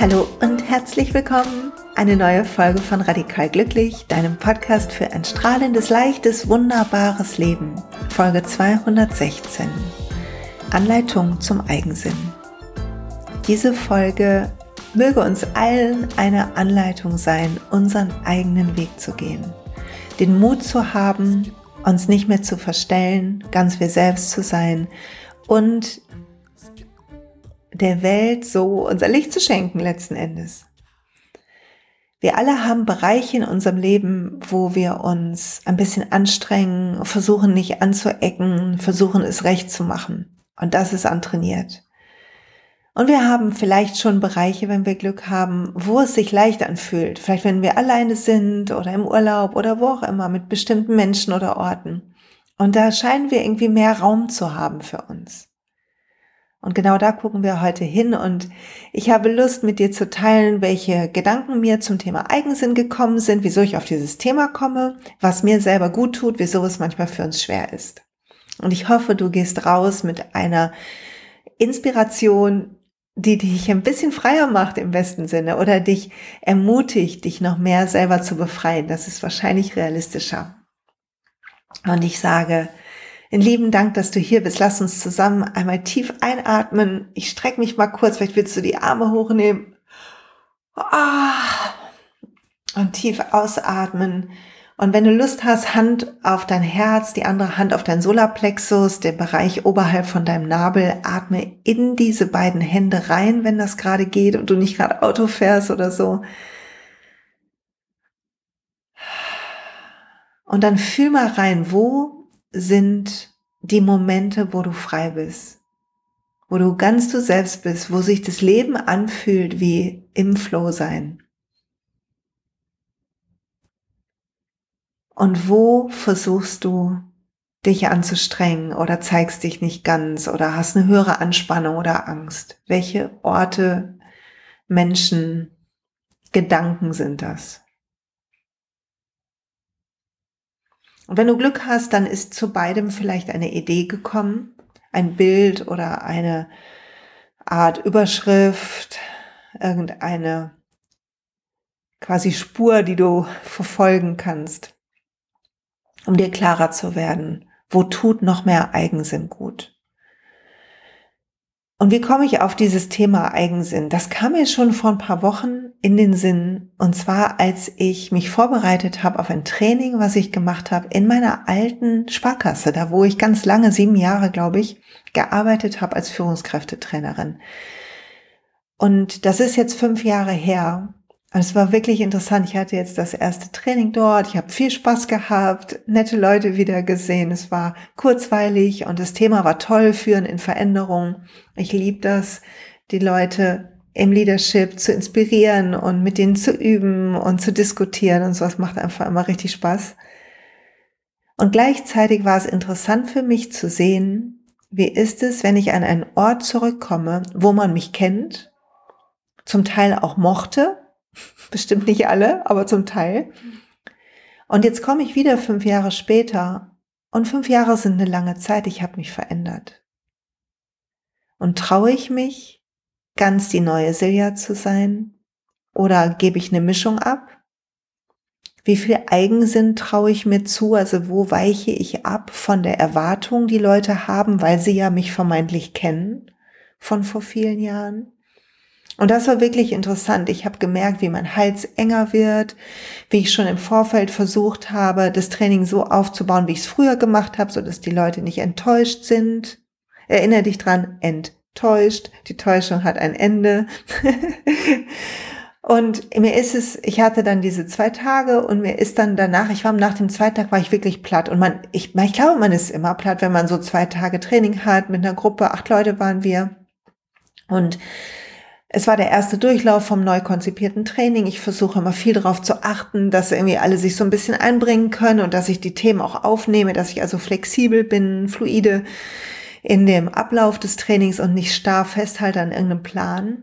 Hallo und herzlich willkommen. Eine neue Folge von Radikal Glücklich, deinem Podcast für ein strahlendes, leichtes, wunderbares Leben. Folge 216. Anleitung zum Eigensinn. Diese Folge möge uns allen eine Anleitung sein, unseren eigenen Weg zu gehen. Den Mut zu haben, uns nicht mehr zu verstellen, ganz wir selbst zu sein und der Welt so unser Licht zu schenken letzten Endes. Wir alle haben Bereiche in unserem Leben, wo wir uns ein bisschen anstrengen, versuchen nicht anzuecken, versuchen es recht zu machen. Und das ist antrainiert. Und wir haben vielleicht schon Bereiche, wenn wir Glück haben, wo es sich leicht anfühlt. Vielleicht wenn wir alleine sind oder im Urlaub oder wo auch immer mit bestimmten Menschen oder Orten. Und da scheinen wir irgendwie mehr Raum zu haben für uns. Und genau da gucken wir heute hin und ich habe Lust mit dir zu teilen, welche Gedanken mir zum Thema Eigensinn gekommen sind, wieso ich auf dieses Thema komme, was mir selber gut tut, wieso es manchmal für uns schwer ist. Und ich hoffe, du gehst raus mit einer Inspiration, die dich ein bisschen freier macht im besten Sinne oder dich ermutigt, dich noch mehr selber zu befreien. Das ist wahrscheinlich realistischer. Und ich sage, in lieben Dank, dass du hier bist. Lass uns zusammen einmal tief einatmen. Ich strecke mich mal kurz. Vielleicht willst du die Arme hochnehmen. Ah. Und tief ausatmen. Und wenn du Lust hast, Hand auf dein Herz, die andere Hand auf dein Solarplexus, der Bereich oberhalb von deinem Nabel, atme in diese beiden Hände rein, wenn das gerade geht und du nicht gerade Auto fährst oder so. Und dann fühl mal rein, wo sind die Momente, wo du frei bist, wo du ganz du selbst bist, wo sich das Leben anfühlt wie im Flow sein. Und wo versuchst du dich anzustrengen oder zeigst dich nicht ganz oder hast eine höhere Anspannung oder Angst? Welche Orte, Menschen, Gedanken sind das? Und wenn du Glück hast, dann ist zu beidem vielleicht eine Idee gekommen, ein Bild oder eine Art Überschrift, irgendeine quasi Spur, die du verfolgen kannst, um dir klarer zu werden, wo tut noch mehr Eigensinn gut. Und wie komme ich auf dieses Thema Eigensinn? Das kam mir schon vor ein paar Wochen in den Sinn. Und zwar, als ich mich vorbereitet habe auf ein Training, was ich gemacht habe in meiner alten Sparkasse, da wo ich ganz lange, sieben Jahre, glaube ich, gearbeitet habe als Führungskräftetrainerin. Und das ist jetzt fünf Jahre her. Und es war wirklich interessant. Ich hatte jetzt das erste Training dort. Ich habe viel Spaß gehabt, nette Leute wieder gesehen. Es war kurzweilig und das Thema war toll, führen in Veränderung. Ich liebe das, die Leute im Leadership zu inspirieren und mit denen zu üben und zu diskutieren und sowas macht einfach immer richtig Spaß. Und gleichzeitig war es interessant für mich zu sehen, wie ist es, wenn ich an einen Ort zurückkomme, wo man mich kennt, zum Teil auch mochte, Bestimmt nicht alle, aber zum Teil. Und jetzt komme ich wieder fünf Jahre später und fünf Jahre sind eine lange Zeit. Ich habe mich verändert. Und traue ich mich, ganz die neue Silja zu sein? Oder gebe ich eine Mischung ab? Wie viel Eigensinn traue ich mir zu? Also wo weiche ich ab von der Erwartung, die Leute haben, weil sie ja mich vermeintlich kennen von vor vielen Jahren? Und das war wirklich interessant. Ich habe gemerkt, wie mein Hals enger wird, wie ich schon im Vorfeld versucht habe, das Training so aufzubauen, wie ich es früher gemacht habe, so dass die Leute nicht enttäuscht sind. Erinnere dich dran, enttäuscht. Die Täuschung hat ein Ende. und mir ist es, ich hatte dann diese zwei Tage und mir ist dann danach, ich war nach dem zweiten Tag war ich wirklich platt und man, ich, ich glaube, man ist immer platt, wenn man so zwei Tage Training hat mit einer Gruppe, acht Leute waren wir und es war der erste Durchlauf vom neu konzipierten Training. Ich versuche immer viel darauf zu achten, dass irgendwie alle sich so ein bisschen einbringen können und dass ich die Themen auch aufnehme, dass ich also flexibel bin, fluide in dem Ablauf des Trainings und nicht starr festhalte an irgendeinem Plan.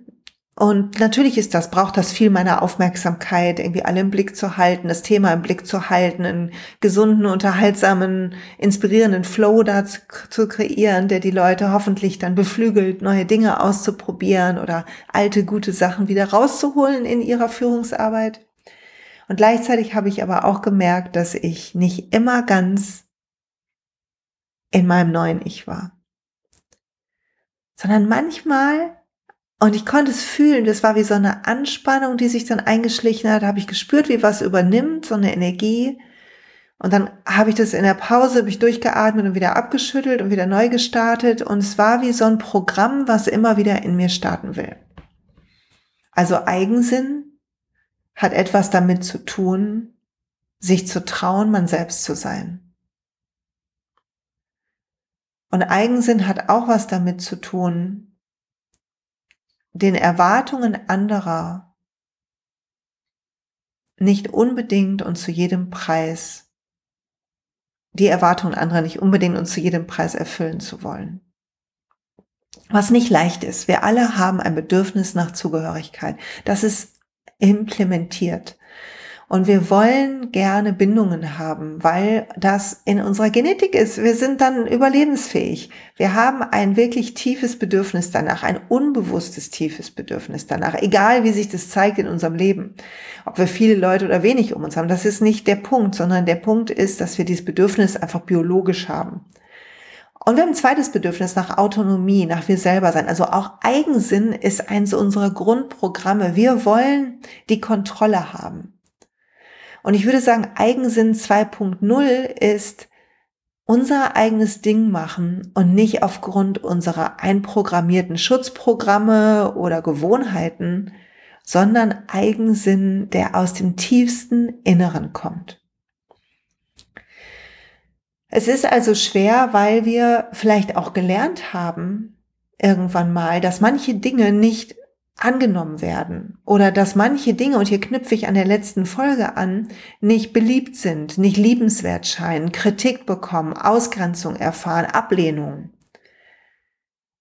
Und natürlich ist das, braucht das viel meiner Aufmerksamkeit, irgendwie alle im Blick zu halten, das Thema im Blick zu halten, einen gesunden, unterhaltsamen, inspirierenden Flow dazu zu kreieren, der die Leute hoffentlich dann beflügelt, neue Dinge auszuprobieren oder alte, gute Sachen wieder rauszuholen in ihrer Führungsarbeit. Und gleichzeitig habe ich aber auch gemerkt, dass ich nicht immer ganz in meinem neuen Ich war, sondern manchmal und ich konnte es fühlen, das war wie so eine Anspannung, die sich dann eingeschlichen hat. Da habe ich gespürt, wie was übernimmt, so eine Energie. Und dann habe ich das in der Pause, habe ich durchgeatmet und wieder abgeschüttelt und wieder neu gestartet. Und es war wie so ein Programm, was immer wieder in mir starten will. Also Eigensinn hat etwas damit zu tun, sich zu trauen, man selbst zu sein. Und Eigensinn hat auch was damit zu tun, den Erwartungen anderer nicht unbedingt und zu jedem Preis, die Erwartungen anderer nicht unbedingt und zu jedem Preis erfüllen zu wollen. Was nicht leicht ist. Wir alle haben ein Bedürfnis nach Zugehörigkeit. Das ist implementiert. Und wir wollen gerne Bindungen haben, weil das in unserer Genetik ist. Wir sind dann überlebensfähig. Wir haben ein wirklich tiefes Bedürfnis danach, ein unbewusstes tiefes Bedürfnis danach, egal wie sich das zeigt in unserem Leben. Ob wir viele Leute oder wenig um uns haben, das ist nicht der Punkt, sondern der Punkt ist, dass wir dieses Bedürfnis einfach biologisch haben. Und wir haben ein zweites Bedürfnis nach Autonomie, nach wir selber sein. Also auch Eigensinn ist eins unserer Grundprogramme. Wir wollen die Kontrolle haben. Und ich würde sagen, Eigensinn 2.0 ist unser eigenes Ding machen und nicht aufgrund unserer einprogrammierten Schutzprogramme oder Gewohnheiten, sondern Eigensinn, der aus dem tiefsten Inneren kommt. Es ist also schwer, weil wir vielleicht auch gelernt haben, irgendwann mal, dass manche Dinge nicht angenommen werden oder dass manche Dinge, und hier knüpfe ich an der letzten Folge an, nicht beliebt sind, nicht liebenswert scheinen, Kritik bekommen, Ausgrenzung erfahren, Ablehnung.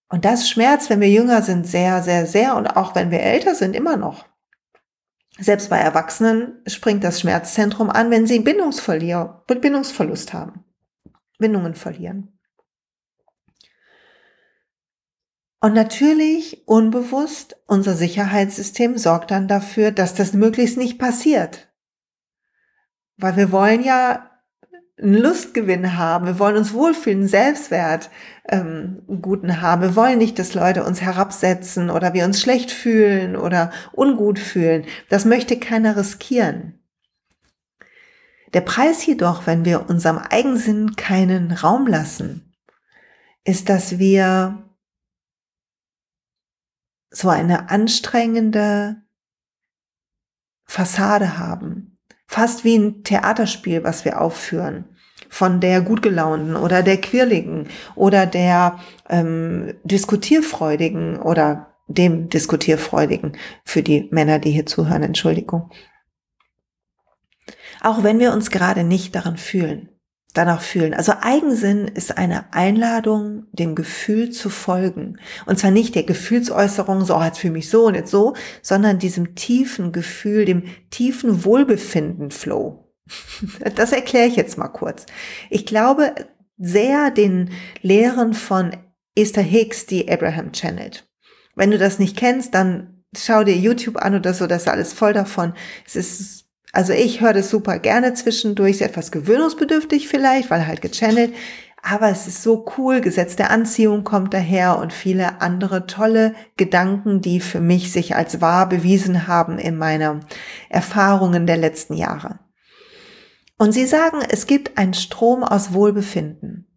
Und das schmerzt, wenn wir jünger sind, sehr, sehr, sehr und auch wenn wir älter sind, immer noch. Selbst bei Erwachsenen springt das Schmerzzentrum an, wenn sie Bindungsverlust haben, Bindungen verlieren. Und natürlich unbewusst, unser Sicherheitssystem sorgt dann dafür, dass das möglichst nicht passiert. Weil wir wollen ja einen Lustgewinn haben, wir wollen uns wohlfühlen, Selbstwert ähm, guten haben. Wir wollen nicht, dass Leute uns herabsetzen oder wir uns schlecht fühlen oder ungut fühlen. Das möchte keiner riskieren. Der Preis jedoch, wenn wir unserem Eigensinn keinen Raum lassen, ist, dass wir so eine anstrengende Fassade haben. Fast wie ein Theaterspiel, was wir aufführen. Von der Gutgelaunten oder der Quirligen oder der ähm, Diskutierfreudigen oder dem Diskutierfreudigen für die Männer, die hier zuhören, Entschuldigung. Auch wenn wir uns gerade nicht daran fühlen danach fühlen. Also Eigensinn ist eine Einladung, dem Gefühl zu folgen. Und zwar nicht der Gefühlsäußerung, so, oh, jetzt fühle ich mich so und jetzt so, sondern diesem tiefen Gefühl, dem tiefen Wohlbefinden-Flow. Das erkläre ich jetzt mal kurz. Ich glaube sehr den Lehren von Esther Hicks, die Abraham channelt. Wenn du das nicht kennst, dann schau dir YouTube an oder so, das ist alles voll davon. Es ist also ich höre das super gerne zwischendurch, ist etwas gewöhnungsbedürftig vielleicht, weil halt gechannelt, aber es ist so cool, Gesetz der Anziehung kommt daher und viele andere tolle Gedanken, die für mich sich als wahr bewiesen haben in meiner Erfahrungen der letzten Jahre. Und sie sagen, es gibt einen Strom aus Wohlbefinden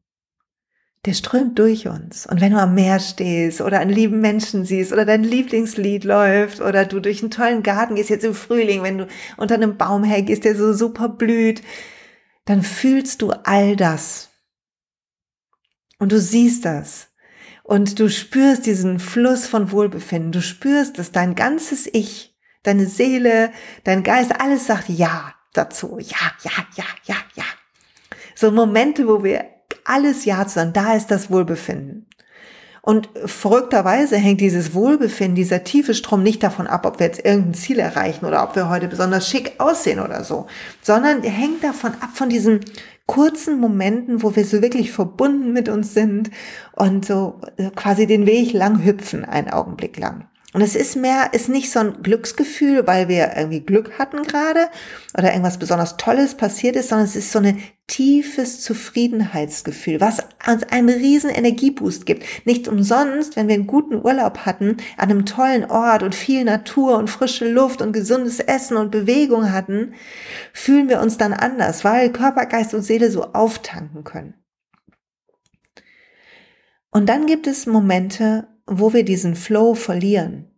der strömt durch uns. Und wenn du am Meer stehst oder einen lieben Menschen siehst oder dein Lieblingslied läuft oder du durch einen tollen Garten gehst, jetzt im Frühling, wenn du unter einem Baum hergehst, der so super blüht, dann fühlst du all das. Und du siehst das. Und du spürst diesen Fluss von Wohlbefinden. Du spürst, dass dein ganzes Ich, deine Seele, dein Geist, alles sagt Ja dazu. Ja, ja, ja, ja, ja. So Momente, wo wir alles Ja zu sagen, da ist das Wohlbefinden. Und verrückterweise hängt dieses Wohlbefinden, dieser tiefe Strom nicht davon ab, ob wir jetzt irgendein Ziel erreichen oder ob wir heute besonders schick aussehen oder so, sondern hängt davon ab, von diesen kurzen Momenten, wo wir so wirklich verbunden mit uns sind und so quasi den Weg lang hüpfen, einen Augenblick lang. Und es ist mehr, ist nicht so ein Glücksgefühl, weil wir irgendwie Glück hatten gerade oder irgendwas besonders Tolles passiert ist, sondern es ist so ein tiefes Zufriedenheitsgefühl, was uns einen riesen Energieboost gibt. Nicht umsonst, wenn wir einen guten Urlaub hatten, an einem tollen Ort und viel Natur und frische Luft und gesundes Essen und Bewegung hatten, fühlen wir uns dann anders, weil Körper, Geist und Seele so auftanken können. Und dann gibt es Momente, wo wir diesen Flow verlieren,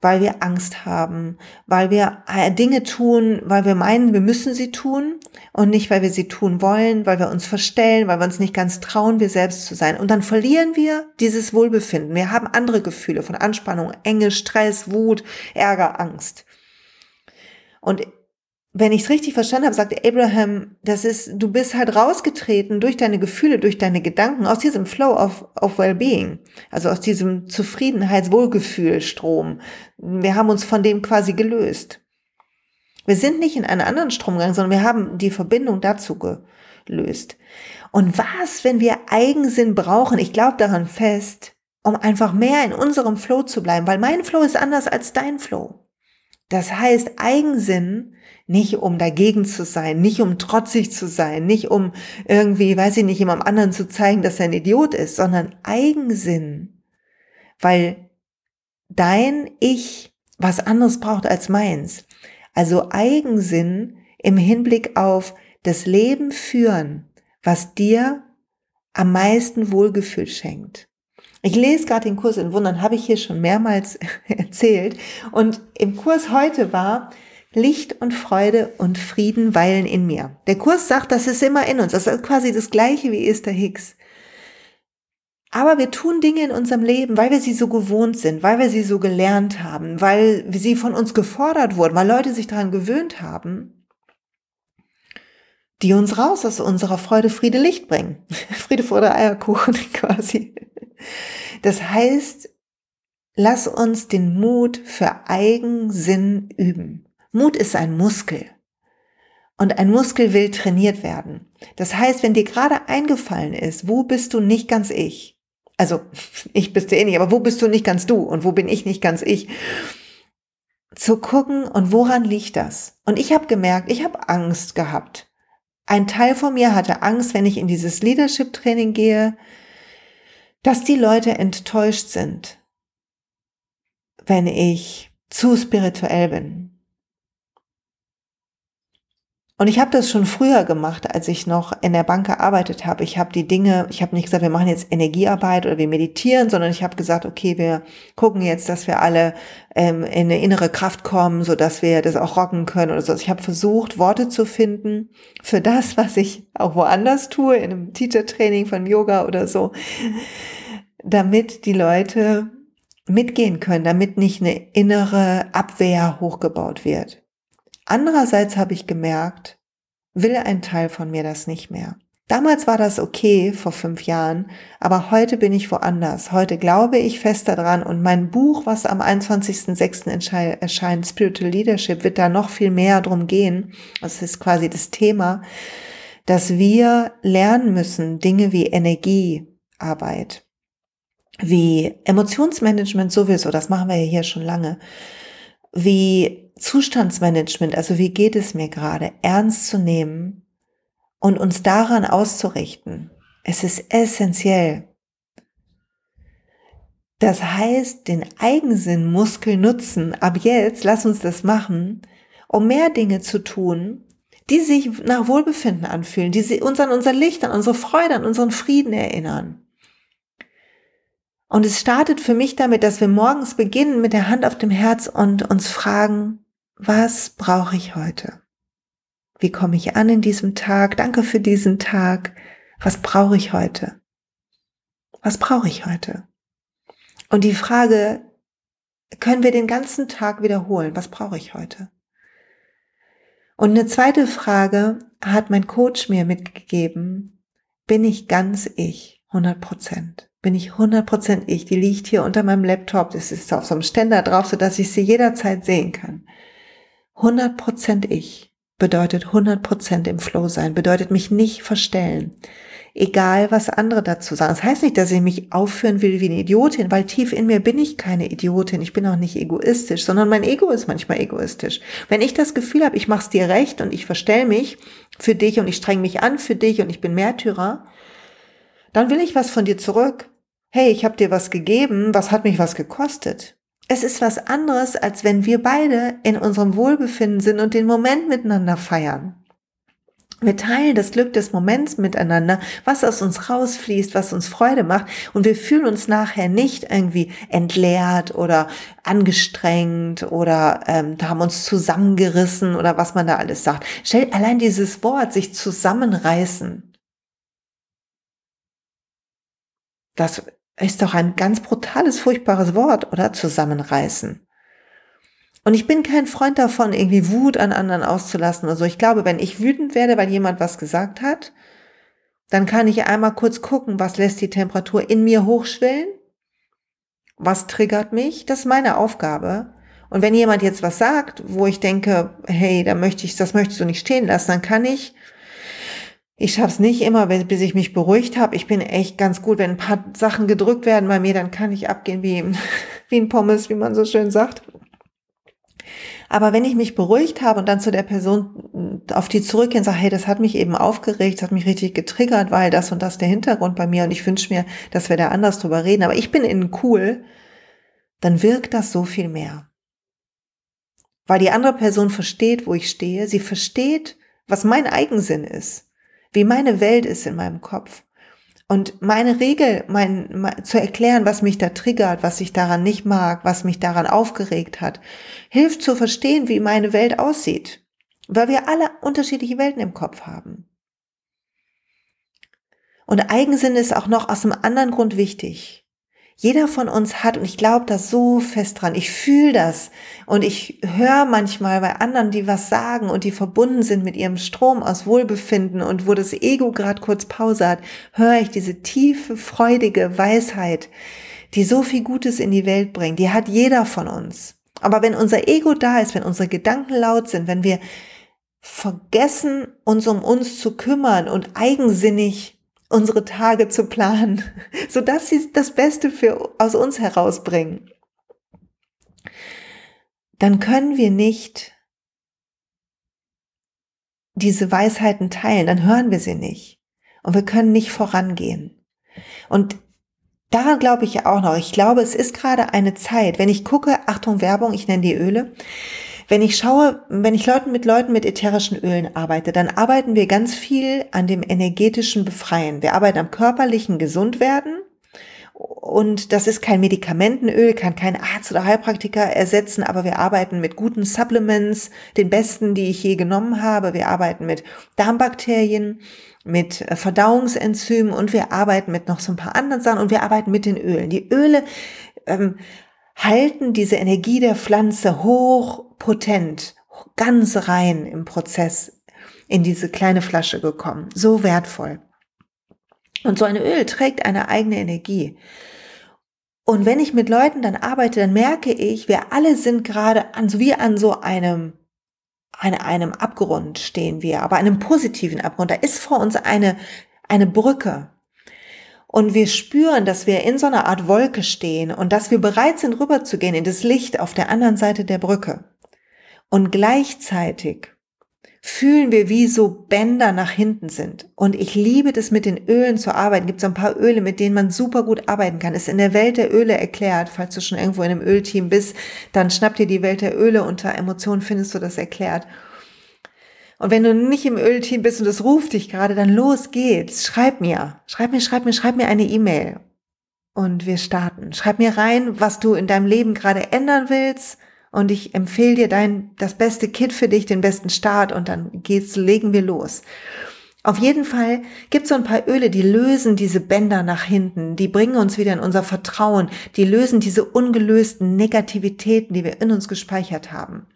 weil wir Angst haben, weil wir äh, Dinge tun, weil wir meinen, wir müssen sie tun und nicht, weil wir sie tun wollen, weil wir uns verstellen, weil wir uns nicht ganz trauen, wir selbst zu sein. Und dann verlieren wir dieses Wohlbefinden. Wir haben andere Gefühle von Anspannung, Enge, Stress, Wut, Ärger, Angst. Und wenn ich es richtig verstanden habe, sagte Abraham, das ist, du bist halt rausgetreten durch deine Gefühle, durch deine Gedanken, aus diesem Flow of, of Wellbeing, also aus diesem Zufriedenheits-Wohlgefühlstrom. Wir haben uns von dem quasi gelöst. Wir sind nicht in einen anderen Strom gegangen, sondern wir haben die Verbindung dazu gelöst. Und was, wenn wir Eigensinn brauchen? Ich glaube daran fest, um einfach mehr in unserem Flow zu bleiben, weil mein Flow ist anders als dein Flow. Das heißt, Eigensinn nicht um dagegen zu sein, nicht um trotzig zu sein, nicht um irgendwie, weiß ich nicht, jemandem anderen zu zeigen, dass er ein Idiot ist, sondern Eigensinn, weil dein Ich was anderes braucht als meins. Also Eigensinn im Hinblick auf das Leben führen, was dir am meisten Wohlgefühl schenkt. Ich lese gerade den Kurs in Wundern, habe ich hier schon mehrmals erzählt. Und im Kurs heute war, Licht und Freude und Frieden weilen in mir. Der Kurs sagt, das ist immer in uns. Das ist quasi das gleiche wie Esther Hicks. Aber wir tun Dinge in unserem Leben, weil wir sie so gewohnt sind, weil wir sie so gelernt haben, weil sie von uns gefordert wurden, weil Leute sich daran gewöhnt haben, die uns raus aus unserer Freude, Friede, Licht bringen. Friede, Freude, Eierkuchen quasi. Das heißt, lass uns den Mut für Eigensinn üben. Mut ist ein Muskel. Und ein Muskel will trainiert werden. Das heißt, wenn dir gerade eingefallen ist, wo bist du nicht ganz ich? Also, ich bist du eh nicht, aber wo bist du nicht ganz du und wo bin ich nicht ganz ich? Zu gucken und woran liegt das? Und ich habe gemerkt, ich habe Angst gehabt. Ein Teil von mir hatte Angst, wenn ich in dieses Leadership-Training gehe, dass die Leute enttäuscht sind, wenn ich zu spirituell bin, und ich habe das schon früher gemacht, als ich noch in der Bank gearbeitet habe. Ich habe die Dinge, ich habe nicht gesagt, wir machen jetzt Energiearbeit oder wir meditieren, sondern ich habe gesagt, okay, wir gucken jetzt, dass wir alle ähm, in eine innere Kraft kommen, so dass wir das auch rocken können oder so. Ich habe versucht, Worte zu finden für das, was ich auch woanders tue, in einem Teacher-Training von Yoga oder so, damit die Leute mitgehen können, damit nicht eine innere Abwehr hochgebaut wird. Andererseits habe ich gemerkt, will ein Teil von mir das nicht mehr. Damals war das okay, vor fünf Jahren, aber heute bin ich woanders. Heute glaube ich fest daran und mein Buch, was am 21.06. erscheint, Spiritual Leadership, wird da noch viel mehr drum gehen. Das ist quasi das Thema, dass wir lernen müssen, Dinge wie Energiearbeit, wie Emotionsmanagement sowieso, das machen wir ja hier schon lange, wie Zustandsmanagement, also wie geht es mir gerade, ernst zu nehmen und uns daran auszurichten. Es ist essentiell. Das heißt, den Eigensinnmuskel nutzen, ab jetzt, lass uns das machen, um mehr Dinge zu tun, die sich nach Wohlbefinden anfühlen, die uns an unser Licht, an unsere Freude, an unseren Frieden erinnern. Und es startet für mich damit, dass wir morgens beginnen mit der Hand auf dem Herz und uns fragen, was brauche ich heute? Wie komme ich an in diesem Tag? Danke für diesen Tag. Was brauche ich heute? Was brauche ich heute? Und die Frage, können wir den ganzen Tag wiederholen? Was brauche ich heute? Und eine zweite Frage hat mein Coach mir mitgegeben. Bin ich ganz ich? 100 Prozent. bin ich 100% ich. Die liegt hier unter meinem Laptop. Das ist auf so einem Ständer drauf, sodass ich sie jederzeit sehen kann. 100% ich bedeutet 100% im Flow sein, bedeutet mich nicht verstellen. Egal, was andere dazu sagen. Das heißt nicht, dass ich mich aufführen will wie eine Idiotin, weil tief in mir bin ich keine Idiotin. Ich bin auch nicht egoistisch, sondern mein Ego ist manchmal egoistisch. Wenn ich das Gefühl habe, ich mach's dir recht und ich verstell mich für dich und ich streng mich an für dich und ich bin Märtyrer, dann will ich was von dir zurück. Hey, ich habe dir was gegeben, was hat mich was gekostet? Es ist was anderes, als wenn wir beide in unserem Wohlbefinden sind und den Moment miteinander feiern. Wir teilen das Glück des Moments miteinander, was aus uns rausfließt, was uns Freude macht und wir fühlen uns nachher nicht irgendwie entleert oder angestrengt oder ähm, haben uns zusammengerissen oder was man da alles sagt. Stell allein dieses Wort, sich zusammenreißen, Das ist doch ein ganz brutales, furchtbares Wort, oder? Zusammenreißen. Und ich bin kein Freund davon, irgendwie Wut an anderen auszulassen oder so. Ich glaube, wenn ich wütend werde, weil jemand was gesagt hat, dann kann ich einmal kurz gucken, was lässt die Temperatur in mir hochschwellen? Was triggert mich? Das ist meine Aufgabe. Und wenn jemand jetzt was sagt, wo ich denke, hey, da möchte ich, das möchtest du nicht stehen lassen, dann kann ich ich schaff's nicht immer, bis ich mich beruhigt habe. Ich bin echt ganz gut, wenn ein paar Sachen gedrückt werden bei mir, dann kann ich abgehen wie, wie ein Pommes, wie man so schön sagt. Aber wenn ich mich beruhigt habe und dann zu der Person auf die zurückgehe und sage, hey, das hat mich eben aufgeregt, das hat mich richtig getriggert, weil das und das der Hintergrund bei mir und ich wünsche mir, dass wir da anders drüber reden, aber ich bin innen cool, dann wirkt das so viel mehr. Weil die andere Person versteht, wo ich stehe, sie versteht, was mein Eigensinn ist wie meine Welt ist in meinem Kopf. Und meine Regel, mein, mein, zu erklären, was mich da triggert, was ich daran nicht mag, was mich daran aufgeregt hat, hilft zu verstehen, wie meine Welt aussieht. Weil wir alle unterschiedliche Welten im Kopf haben. Und Eigensinn ist auch noch aus einem anderen Grund wichtig. Jeder von uns hat, und ich glaube da so fest dran, ich fühle das und ich höre manchmal bei anderen, die was sagen und die verbunden sind mit ihrem Strom aus Wohlbefinden und wo das Ego gerade kurz Pause hat, höre ich diese tiefe, freudige Weisheit, die so viel Gutes in die Welt bringt. Die hat jeder von uns. Aber wenn unser Ego da ist, wenn unsere Gedanken laut sind, wenn wir vergessen, uns um uns zu kümmern und eigensinnig unsere Tage zu planen, so dass sie das Beste für, aus uns herausbringen, dann können wir nicht diese Weisheiten teilen, dann hören wir sie nicht und wir können nicht vorangehen. Und daran glaube ich ja auch noch. Ich glaube, es ist gerade eine Zeit, wenn ich gucke, Achtung Werbung, ich nenne die Öle, wenn ich schaue, wenn ich Leuten mit Leuten mit ätherischen Ölen arbeite, dann arbeiten wir ganz viel an dem energetischen Befreien. Wir arbeiten am körperlichen Gesundwerden. Und das ist kein Medikamentenöl, kann kein Arzt oder Heilpraktiker ersetzen, aber wir arbeiten mit guten Supplements, den besten, die ich je genommen habe. Wir arbeiten mit Darmbakterien, mit Verdauungsenzymen und wir arbeiten mit noch so ein paar anderen Sachen und wir arbeiten mit den Ölen. Die Öle ähm, halten diese Energie der Pflanze hoch potent, ganz rein im Prozess in diese kleine Flasche gekommen. So wertvoll. Und so ein Öl trägt eine eigene Energie. Und wenn ich mit Leuten dann arbeite, dann merke ich, wir alle sind gerade an, so wie an so einem, an einem Abgrund stehen wir, aber einem positiven Abgrund. Da ist vor uns eine, eine Brücke. Und wir spüren, dass wir in so einer Art Wolke stehen und dass wir bereit sind, rüberzugehen in das Licht auf der anderen Seite der Brücke. Und gleichzeitig fühlen wir, wie so Bänder nach hinten sind. Und ich liebe das mit den Ölen zu arbeiten. Gibt so ein paar Öle, mit denen man super gut arbeiten kann. Ist in der Welt der Öle erklärt. Falls du schon irgendwo in einem Ölteam bist, dann schnapp dir die Welt der Öle unter Emotionen, findest du das erklärt. Und wenn du nicht im Ölteam bist und es ruft dich gerade, dann los geht's. Schreib mir, schreib mir, schreib mir, schreib mir eine E-Mail. Und wir starten. Schreib mir rein, was du in deinem Leben gerade ändern willst und ich empfehle dir dein, das beste Kit für dich, den besten Start und dann geht's, legen wir los. Auf jeden Fall gibt es so ein paar Öle, die lösen diese Bänder nach hinten, die bringen uns wieder in unser Vertrauen, die lösen diese ungelösten Negativitäten, die wir in uns gespeichert haben.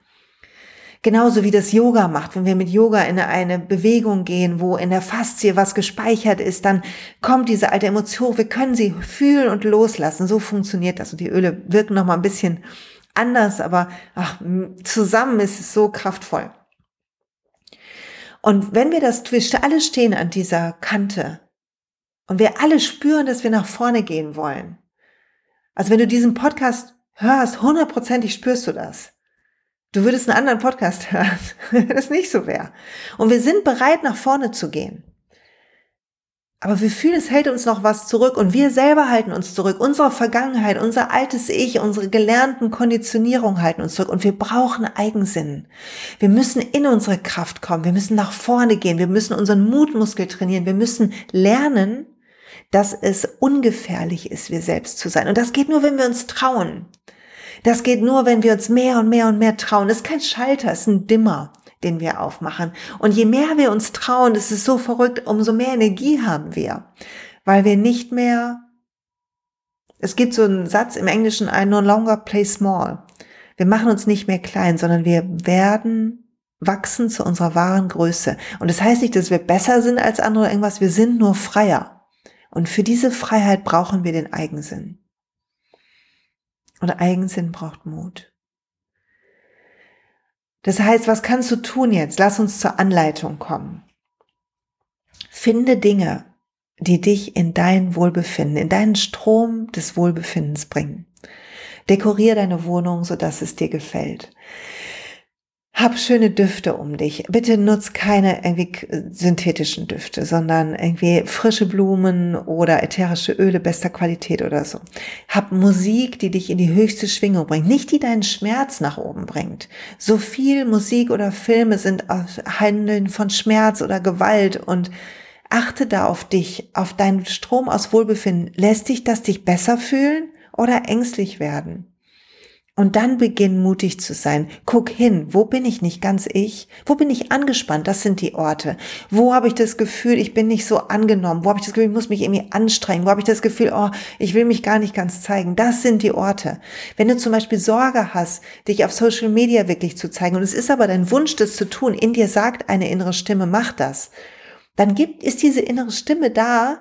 Genauso wie das Yoga macht. Wenn wir mit Yoga in eine Bewegung gehen, wo in der Faszie was gespeichert ist, dann kommt diese alte Emotion. Wir können sie fühlen und loslassen. So funktioniert das. Und die Öle wirken noch mal ein bisschen anders, aber ach, zusammen ist es so kraftvoll. Und wenn wir das, wir alle stehen an dieser Kante und wir alle spüren, dass wir nach vorne gehen wollen. Also wenn du diesen Podcast hörst, hundertprozentig spürst du das. Du würdest einen anderen Podcast hören, wenn das nicht so wäre. Und wir sind bereit, nach vorne zu gehen. Aber wir fühlen, es hält uns noch was zurück und wir selber halten uns zurück. Unsere Vergangenheit, unser altes Ich, unsere gelernten Konditionierungen halten uns zurück und wir brauchen Eigensinn. Wir müssen in unsere Kraft kommen. Wir müssen nach vorne gehen. Wir müssen unseren Mutmuskel trainieren. Wir müssen lernen, dass es ungefährlich ist, wir selbst zu sein. Und das geht nur, wenn wir uns trauen. Das geht nur, wenn wir uns mehr und mehr und mehr trauen. Das ist kein Schalter, es ist ein Dimmer, den wir aufmachen. Und je mehr wir uns trauen, das ist so verrückt, umso mehr Energie haben wir. Weil wir nicht mehr, es gibt so einen Satz im Englischen, I no longer play small. Wir machen uns nicht mehr klein, sondern wir werden wachsen zu unserer wahren Größe. Und das heißt nicht, dass wir besser sind als andere irgendwas, wir sind nur freier. Und für diese Freiheit brauchen wir den Eigensinn. Und Eigensinn braucht Mut. Das heißt, was kannst du tun jetzt? Lass uns zur Anleitung kommen. Finde Dinge, die dich in dein Wohlbefinden, in deinen Strom des Wohlbefindens bringen. Dekoriere deine Wohnung, sodass es dir gefällt. Hab schöne Düfte um dich. Bitte nutz keine irgendwie synthetischen Düfte, sondern irgendwie frische Blumen oder ätherische Öle bester Qualität oder so. Hab Musik, die dich in die höchste Schwingung bringt, nicht die deinen Schmerz nach oben bringt. So viel Musik oder Filme sind Handeln von Schmerz oder Gewalt und achte da auf dich, auf deinen Strom aus Wohlbefinden. Lässt dich das dich besser fühlen oder ängstlich werden? Und dann beginn mutig zu sein. Guck hin, wo bin ich nicht ganz ich? Wo bin ich angespannt? Das sind die Orte. Wo habe ich das Gefühl, ich bin nicht so angenommen? Wo habe ich das Gefühl, ich muss mich irgendwie anstrengen? Wo habe ich das Gefühl, oh, ich will mich gar nicht ganz zeigen? Das sind die Orte. Wenn du zum Beispiel Sorge hast, dich auf Social Media wirklich zu zeigen, und es ist aber dein Wunsch, das zu tun, in dir sagt eine innere Stimme, mach das. Dann gibt, ist diese innere Stimme da,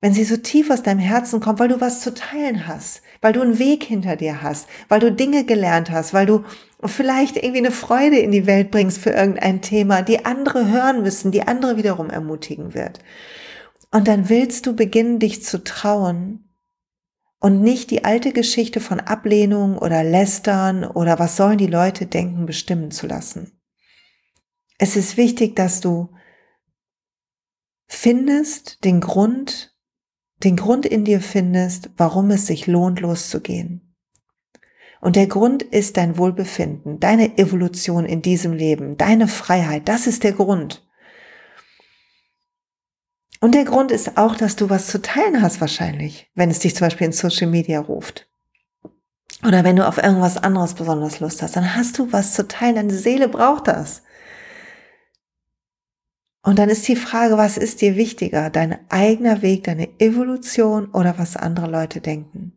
wenn sie so tief aus deinem Herzen kommt, weil du was zu teilen hast, weil du einen Weg hinter dir hast, weil du Dinge gelernt hast, weil du vielleicht irgendwie eine Freude in die Welt bringst für irgendein Thema, die andere hören müssen, die andere wiederum ermutigen wird. Und dann willst du beginnen, dich zu trauen und nicht die alte Geschichte von Ablehnung oder Lästern oder was sollen die Leute denken bestimmen zu lassen. Es ist wichtig, dass du findest den Grund, den Grund in dir findest, warum es sich lohnt, loszugehen. Und der Grund ist dein Wohlbefinden, deine Evolution in diesem Leben, deine Freiheit. Das ist der Grund. Und der Grund ist auch, dass du was zu teilen hast wahrscheinlich, wenn es dich zum Beispiel in Social Media ruft. Oder wenn du auf irgendwas anderes besonders Lust hast, dann hast du was zu teilen. Deine Seele braucht das. Und dann ist die Frage, was ist dir wichtiger? Dein eigener Weg, deine Evolution oder was andere Leute denken?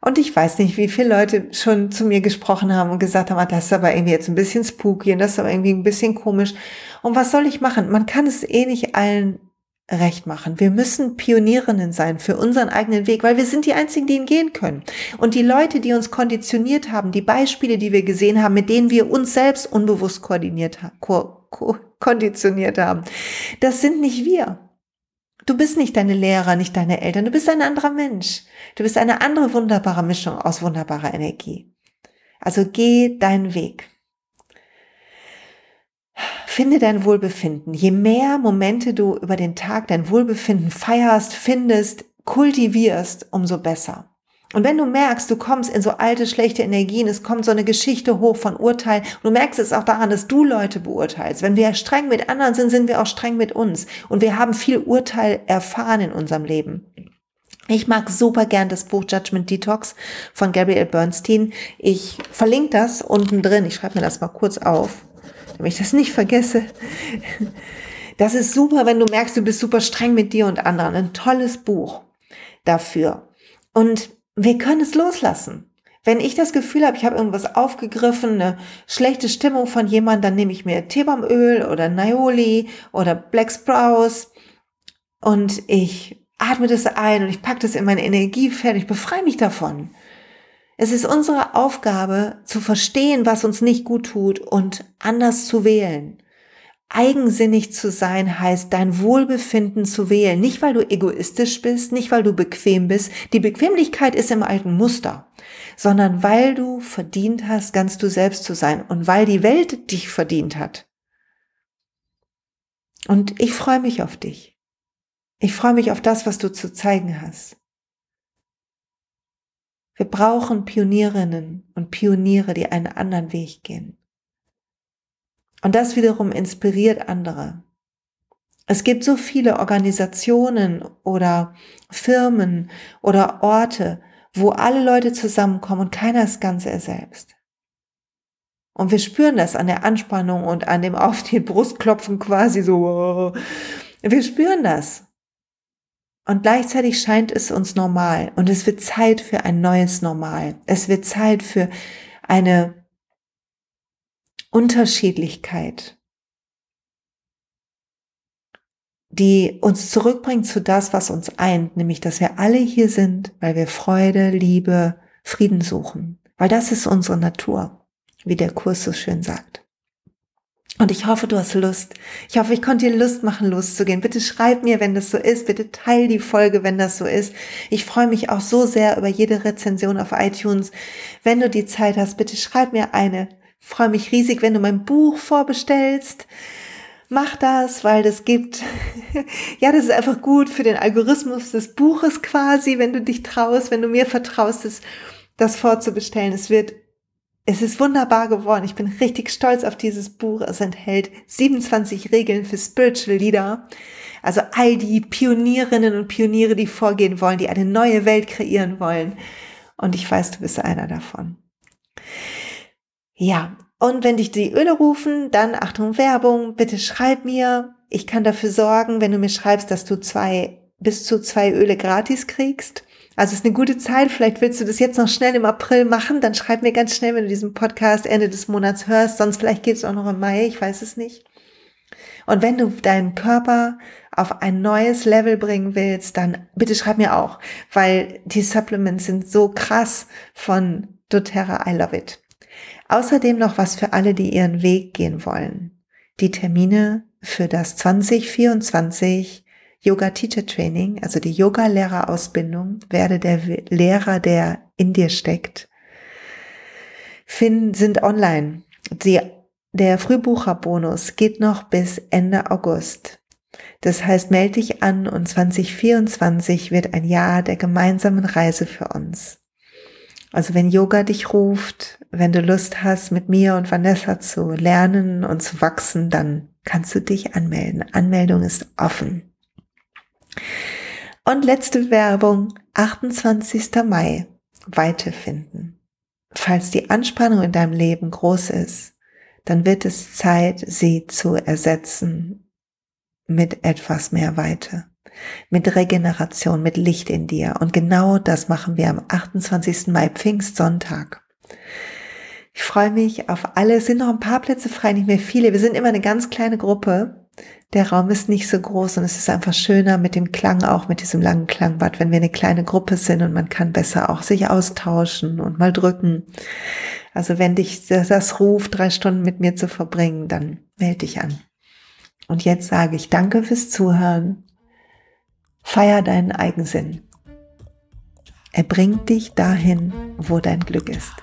Und ich weiß nicht, wie viele Leute schon zu mir gesprochen haben und gesagt haben, ah, das ist aber irgendwie jetzt ein bisschen spooky und das ist aber irgendwie ein bisschen komisch. Und was soll ich machen? Man kann es eh nicht allen recht machen. Wir müssen Pionierinnen sein für unseren eigenen Weg, weil wir sind die einzigen, die ihn gehen können. Und die Leute, die uns konditioniert haben, die Beispiele, die wir gesehen haben, mit denen wir uns selbst unbewusst koordiniert haben, konditioniert haben. Das sind nicht wir. Du bist nicht deine Lehrer, nicht deine Eltern. Du bist ein anderer Mensch. Du bist eine andere wunderbare Mischung aus wunderbarer Energie. Also geh deinen Weg. Finde dein Wohlbefinden. Je mehr Momente du über den Tag dein Wohlbefinden feierst, findest, kultivierst, umso besser. Und wenn du merkst, du kommst in so alte, schlechte Energien, es kommt so eine Geschichte hoch von Urteilen, du merkst es auch daran, dass du Leute beurteilst. Wenn wir streng mit anderen sind, sind wir auch streng mit uns. Und wir haben viel Urteil erfahren in unserem Leben. Ich mag super gern das Buch Judgment Detox von Gabrielle Bernstein. Ich verlinke das unten drin. Ich schreibe mir das mal kurz auf, damit ich das nicht vergesse. Das ist super, wenn du merkst, du bist super streng mit dir und anderen. Ein tolles Buch dafür. Und wir können es loslassen. Wenn ich das Gefühl habe, ich habe irgendwas aufgegriffen, eine schlechte Stimmung von jemandem, dann nehme ich mir Teebaumöl oder Naioli oder Black Sprouse und ich atme das ein und ich packe das in mein Energiefeld, ich befreie mich davon. Es ist unsere Aufgabe zu verstehen, was uns nicht gut tut und anders zu wählen. Eigensinnig zu sein heißt, dein Wohlbefinden zu wählen. Nicht, weil du egoistisch bist, nicht, weil du bequem bist. Die Bequemlichkeit ist im alten Muster, sondern weil du verdient hast, ganz du selbst zu sein und weil die Welt dich verdient hat. Und ich freue mich auf dich. Ich freue mich auf das, was du zu zeigen hast. Wir brauchen Pionierinnen und Pioniere, die einen anderen Weg gehen. Und das wiederum inspiriert andere. Es gibt so viele Organisationen oder Firmen oder Orte, wo alle Leute zusammenkommen und keiner ist ganz er selbst. Und wir spüren das an der Anspannung und an dem auf den Brustklopfen quasi so. Wir spüren das. Und gleichzeitig scheint es uns normal. Und es wird Zeit für ein neues Normal. Es wird Zeit für eine Unterschiedlichkeit, die uns zurückbringt zu das, was uns eint, nämlich dass wir alle hier sind, weil wir Freude, Liebe, Frieden suchen, weil das ist unsere Natur, wie der Kurs so schön sagt. Und ich hoffe, du hast Lust. Ich hoffe, ich konnte dir Lust machen, loszugehen. Bitte schreib mir, wenn das so ist. Bitte teil die Folge, wenn das so ist. Ich freue mich auch so sehr über jede Rezension auf iTunes. Wenn du die Zeit hast, bitte schreib mir eine freue mich riesig, wenn du mein Buch vorbestellst. Mach das, weil das gibt, ja, das ist einfach gut für den Algorithmus des Buches quasi, wenn du dich traust, wenn du mir vertraust, das, das vorzubestellen. Es wird, es ist wunderbar geworden. Ich bin richtig stolz auf dieses Buch. Es enthält 27 Regeln für Spiritual Leader. Also all die Pionierinnen und Pioniere, die vorgehen wollen, die eine neue Welt kreieren wollen. Und ich weiß, du bist einer davon. Ja, und wenn dich die Öle rufen, dann Achtung Werbung, bitte schreib mir. Ich kann dafür sorgen, wenn du mir schreibst, dass du zwei bis zu zwei Öle gratis kriegst. Also es ist eine gute Zeit. Vielleicht willst du das jetzt noch schnell im April machen. Dann schreib mir ganz schnell, wenn du diesen Podcast Ende des Monats hörst. Sonst vielleicht geht es auch noch im Mai. Ich weiß es nicht. Und wenn du deinen Körper auf ein neues Level bringen willst, dann bitte schreib mir auch, weil die Supplements sind so krass von doTERRA. I love it. Außerdem noch was für alle, die ihren Weg gehen wollen. Die Termine für das 2024 Yoga Teacher Training, also die Yoga Lehrerausbildung, werde der Lehrer, der in dir steckt, sind online. Die, der Frühbucherbonus geht noch bis Ende August. Das heißt, melde dich an und 2024 wird ein Jahr der gemeinsamen Reise für uns. Also wenn Yoga dich ruft, wenn du Lust hast, mit mir und Vanessa zu lernen und zu wachsen, dann kannst du dich anmelden. Anmeldung ist offen. Und letzte Werbung, 28. Mai, Weite finden. Falls die Anspannung in deinem Leben groß ist, dann wird es Zeit, sie zu ersetzen mit etwas mehr Weite mit Regeneration, mit Licht in dir. Und genau das machen wir am 28. Mai, Pfingstsonntag. Ich freue mich auf alle. Es sind noch ein paar Plätze frei, nicht mehr viele. Wir sind immer eine ganz kleine Gruppe. Der Raum ist nicht so groß und es ist einfach schöner mit dem Klang, auch mit diesem langen Klangbad, wenn wir eine kleine Gruppe sind und man kann besser auch sich austauschen und mal drücken. Also wenn dich das ruft, drei Stunden mit mir zu verbringen, dann melde dich an. Und jetzt sage ich danke fürs Zuhören. Feier deinen Eigensinn. Er bringt dich dahin, wo dein Glück ist.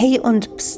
Hey und es